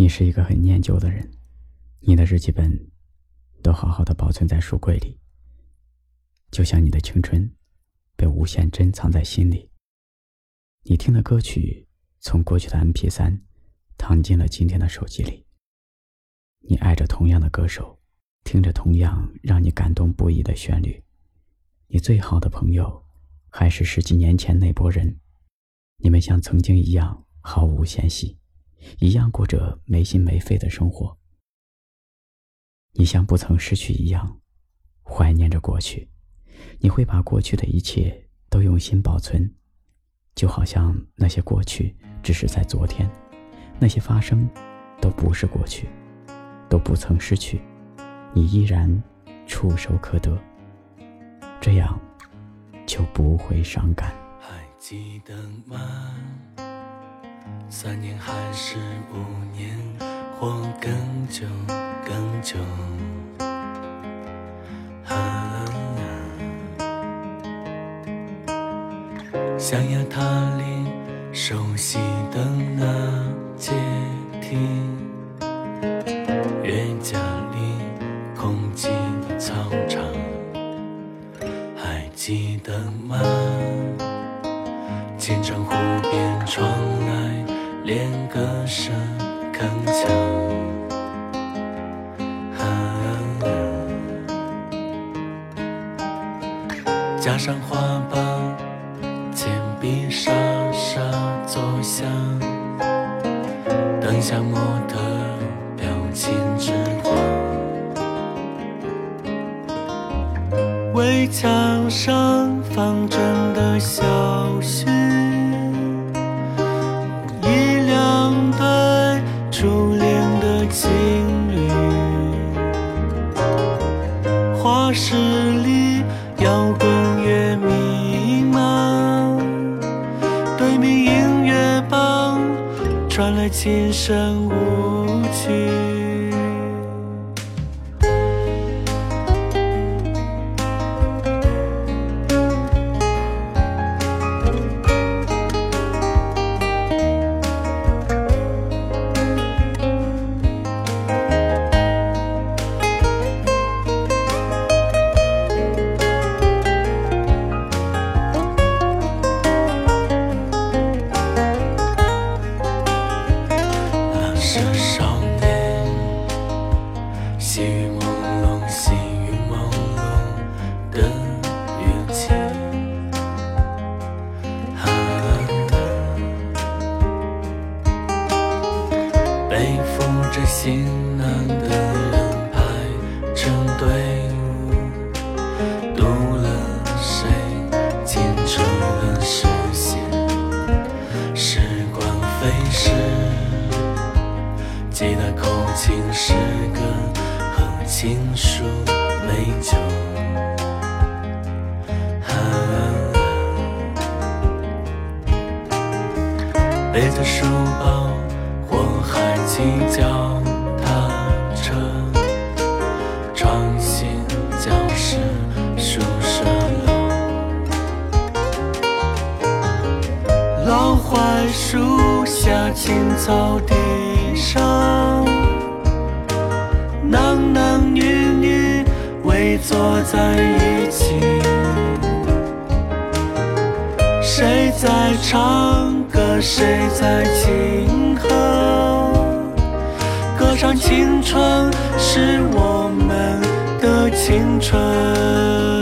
你是一个很念旧的人，你的日记本都好好的保存在书柜里，就像你的青春被无限珍藏在心里。你听的歌曲从过去的 MP3 躺进了今天的手机里。你爱着同样的歌手，听着同样让你感动不已的旋律。你最好的朋友还是十几年前那波人，你们像曾经一样毫无嫌隙，一样过着没心没肺的生活。你像不曾失去一样，怀念着过去。你会把过去的一切都用心保存，就好像那些过去只是在昨天，那些发生都不是过去。都不曾失去，你依然触手可得，这样就不会伤感。还记得吗？三年还是五年，或更久更久？想要踏里熟悉的那阶梯。月家里空寂的操场，还记得吗？连歌声铿锵，加上花瓣，铅笔沙沙作响，灯下模特。表情之光，围墙上放着的小今生无期。着行囊的人排成队伍，读了谁清澈的视线？时光飞逝，记得口琴诗歌和情书美酒。背着书包。骑脚踏树下青草地上，男男女女围坐在一起，谁在唱歌，谁在轻哼，歌。唱青春是我们的青春。